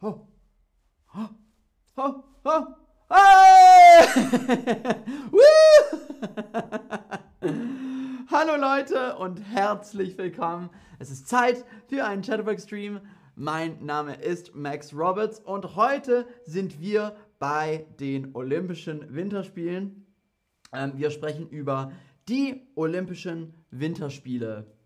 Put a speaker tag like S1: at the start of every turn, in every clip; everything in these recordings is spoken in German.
S1: ho, ho, ho, ho. Hallo Leute und herzlich willkommen. Es ist Zeit für einen Chatterbox-Stream. Mein Name ist Max Roberts und heute sind wir bei den Olympischen Winterspielen. Ähm, wir sprechen über die Olympischen Winterspiele,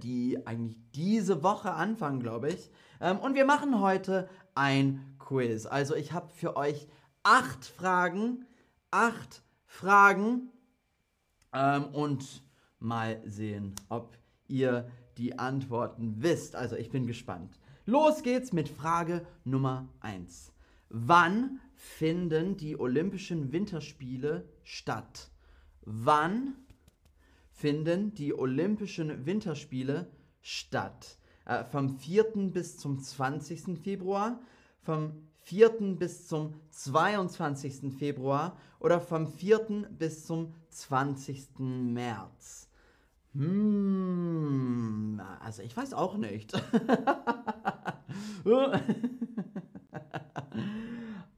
S1: die eigentlich diese Woche anfangen, glaube ich. Ähm, und wir machen heute ein Quiz. Also ich habe für euch acht Fragen, acht Fragen ähm, und mal sehen, ob ihr die Antworten wisst. Also ich bin gespannt. Los geht's mit Frage Nummer 1. Wann finden die Olympischen Winterspiele statt? Wann finden die Olympischen Winterspiele statt? Äh, vom 4. bis zum 20. Februar, vom 4. bis zum 22. Februar oder vom 4. bis zum 20. März? Hm, also ich weiß auch nicht.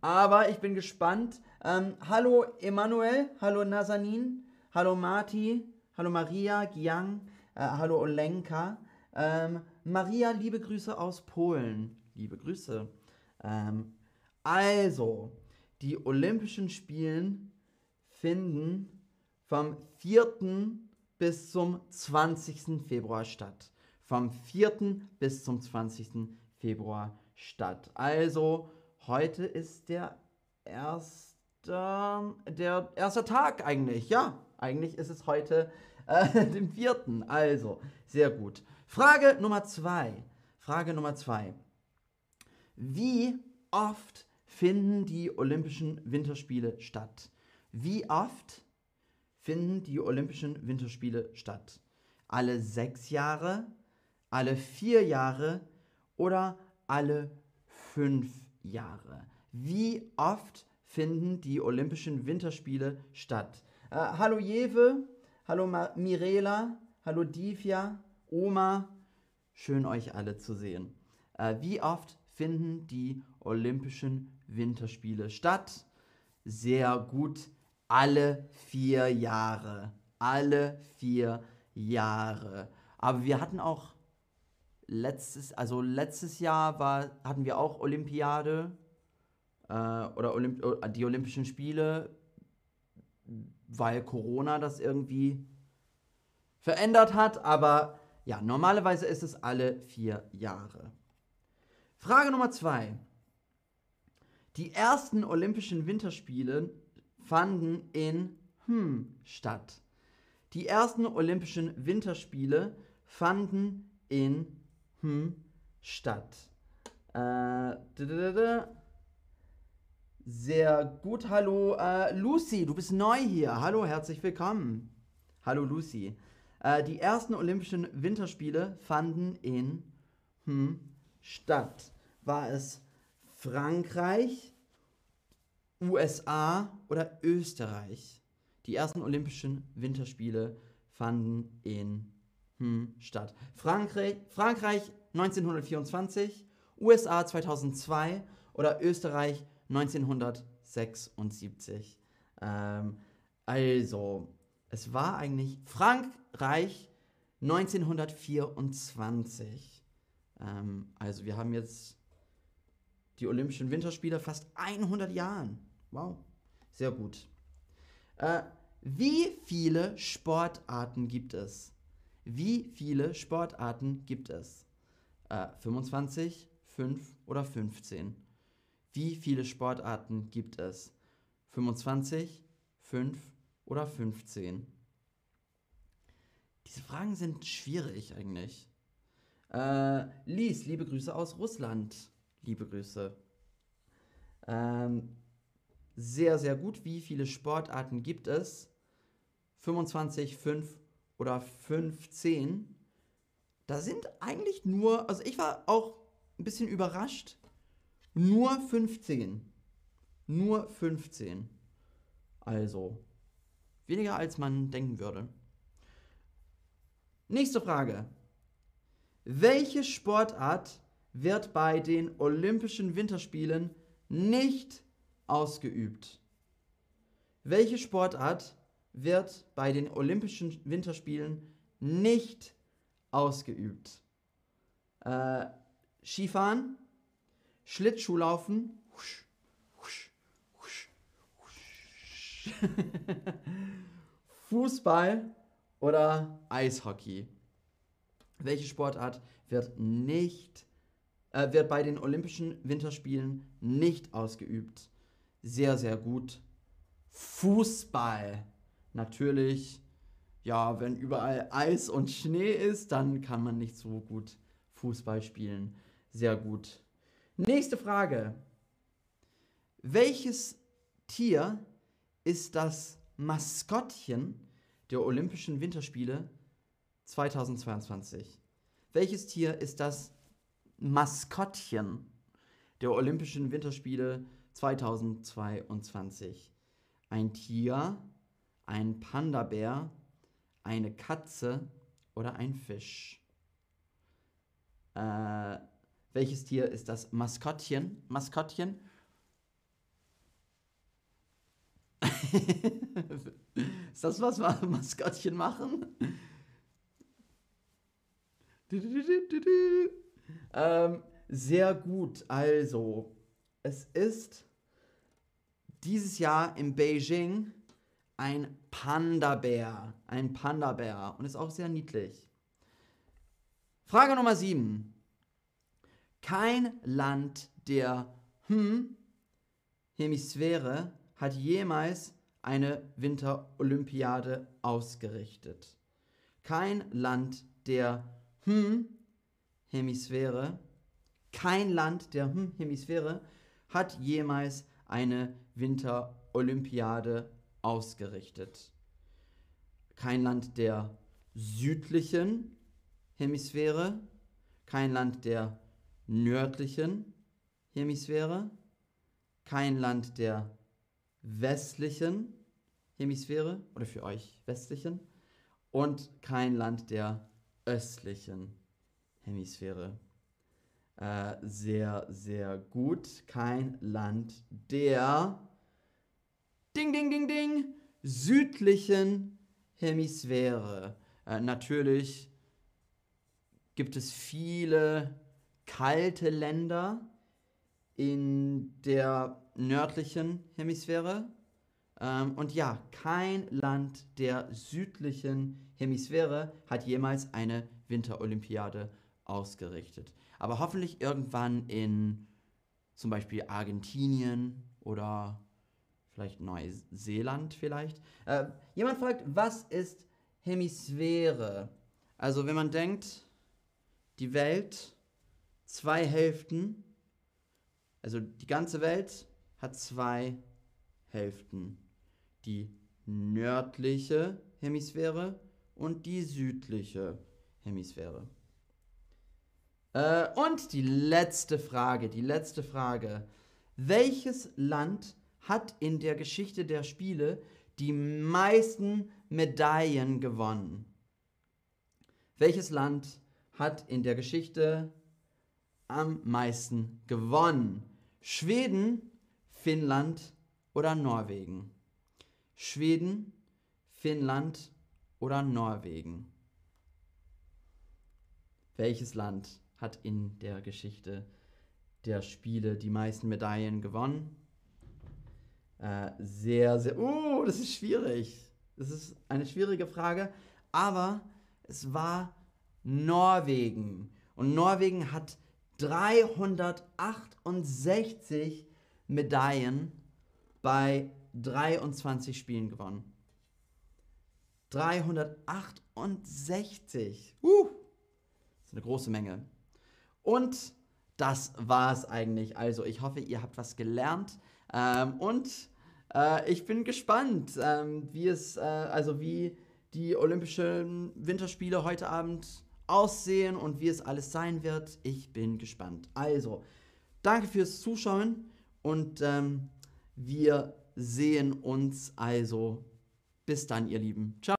S1: Aber ich bin gespannt. Ähm, hallo Emanuel, hallo Nazanin, hallo Marti, hallo Maria, Giang, äh, hallo Olenka. Ähm, Maria, liebe Grüße aus Polen. Liebe Grüße. Ähm, also, die Olympischen Spielen finden vom 4. bis zum 20. Februar statt. Vom 4. bis zum 20. Februar statt. Also, heute ist der erste, der erste Tag eigentlich. Ja, eigentlich ist es heute äh, den 4. Also, sehr gut. Frage Nummer 2. Frage Nummer 2. Wie oft finden die Olympischen Winterspiele statt? Wie oft finden die Olympischen Winterspiele statt? Alle sechs Jahre, alle vier Jahre oder alle fünf Jahre? Wie oft finden die Olympischen Winterspiele statt? Äh, hallo Jewe, hallo Ma Mirela, hallo Divya, Oma, schön euch alle zu sehen. Äh, wie oft finden die Olympischen Winterspiele statt? Sehr gut, alle vier Jahre. Alle vier Jahre. Aber wir hatten auch letztes, also letztes Jahr war, hatten wir auch Olympiade äh, oder Olymp die Olympischen Spiele, weil Corona das irgendwie verändert hat. Aber ja, normalerweise ist es alle vier Jahre. Frage Nummer zwei. Die ersten Olympischen Winterspiele fanden in hm statt. Die ersten Olympischen Winterspiele fanden in hm statt. Äh, sehr gut, hallo äh, Lucy, du bist neu hier. Hallo, herzlich willkommen. Hallo Lucy. Äh, die ersten Olympischen Winterspiele fanden in hm, statt. War es Frankreich, USA oder Österreich? Die ersten Olympischen Winterspiele fanden in hm, statt. Frankreich, Frankreich 1924, USA 2002 oder Österreich 1976. Ähm, also, es war eigentlich Frankreich 1924. Ähm, also, wir haben jetzt die Olympischen Winterspiele fast 100 Jahren. Wow, sehr gut. Äh, wie viele Sportarten gibt es? Wie viele Sportarten gibt es? Äh, 25, 5 oder 15? Wie viele Sportarten gibt es? 25, 5 oder 15? Diese Fragen sind schwierig eigentlich. Äh, Lies, liebe Grüße aus Russland. Liebe Grüße. Ähm, sehr, sehr gut. Wie viele Sportarten gibt es? 25, 5 oder 15? Da sind eigentlich nur, also ich war auch ein bisschen überrascht. Nur 15. Nur 15. Also, weniger als man denken würde. Nächste Frage. Welche Sportart wird bei den Olympischen Winterspielen nicht ausgeübt? Welche Sportart wird bei den Olympischen Winterspielen nicht ausgeübt? Äh, Skifahren, Schlittschuhlaufen, husch, husch, husch, husch. Fußball oder Eishockey? Welche Sportart wird nicht, äh, wird bei den Olympischen Winterspielen nicht ausgeübt? Sehr, sehr gut. Fußball. Natürlich, ja, wenn überall Eis und Schnee ist, dann kann man nicht so gut Fußball spielen. Sehr gut. Nächste Frage. Welches Tier ist das Maskottchen der Olympischen Winterspiele 2022? Welches Tier ist das Maskottchen der Olympischen Winterspiele 2022? Ein Tier, ein Panda-Bär, eine Katze oder ein Fisch? Äh, welches Tier ist das Maskottchen? Maskottchen? ist das, was Maskottchen machen? ähm, sehr gut. Also, es ist dieses Jahr in Beijing ein Panda-Bär. Ein Panda-Bär. Und ist auch sehr niedlich. Frage Nummer 7. Kein Land der hm Hemisphäre hat jemals eine Winterolympiade ausgerichtet. Kein Land der hm Hemisphäre, kein Land der hm Hemisphäre hat jemals eine Winterolympiade ausgerichtet. Kein Land der südlichen Hemisphäre, kein Land der nördlichen Hemisphäre, kein Land der westlichen Hemisphäre oder für euch westlichen und kein Land der östlichen Hemisphäre. Äh, sehr, sehr gut. Kein Land der Ding, Ding, Ding, Ding südlichen Hemisphäre. Äh, natürlich gibt es viele kalte Länder in der nördlichen Hemisphäre. Ähm, und ja, kein Land der südlichen Hemisphäre hat jemals eine Winterolympiade ausgerichtet. Aber hoffentlich irgendwann in zum Beispiel Argentinien oder vielleicht Neuseeland vielleicht. Äh, jemand fragt, was ist Hemisphäre? Also wenn man denkt, die Welt, zwei Hälften, also die ganze Welt hat zwei Hälften. Die nördliche Hemisphäre und die südliche Hemisphäre. Äh, und die letzte Frage, die letzte Frage. Welches Land hat in der Geschichte der Spiele die meisten Medaillen gewonnen? Welches Land hat in der Geschichte am meisten gewonnen? Schweden, Finnland oder Norwegen? Schweden, Finnland oder Norwegen? Welches Land hat in der Geschichte der Spiele die meisten Medaillen gewonnen? Äh, sehr, sehr. Uh, das ist schwierig. Das ist eine schwierige Frage, aber es war Norwegen. Und Norwegen hat 368 Medaillen bei 23 Spielen gewonnen. 368. Uh, das ist eine große Menge. Und das war es eigentlich. Also ich hoffe, ihr habt was gelernt. Ähm, und äh, ich bin gespannt, ähm, wie es, äh, also wie die Olympischen Winterspiele heute Abend aussehen und wie es alles sein wird. Ich bin gespannt. Also, danke fürs Zuschauen und ähm, wir sehen uns also. Bis dann, ihr Lieben. Ciao.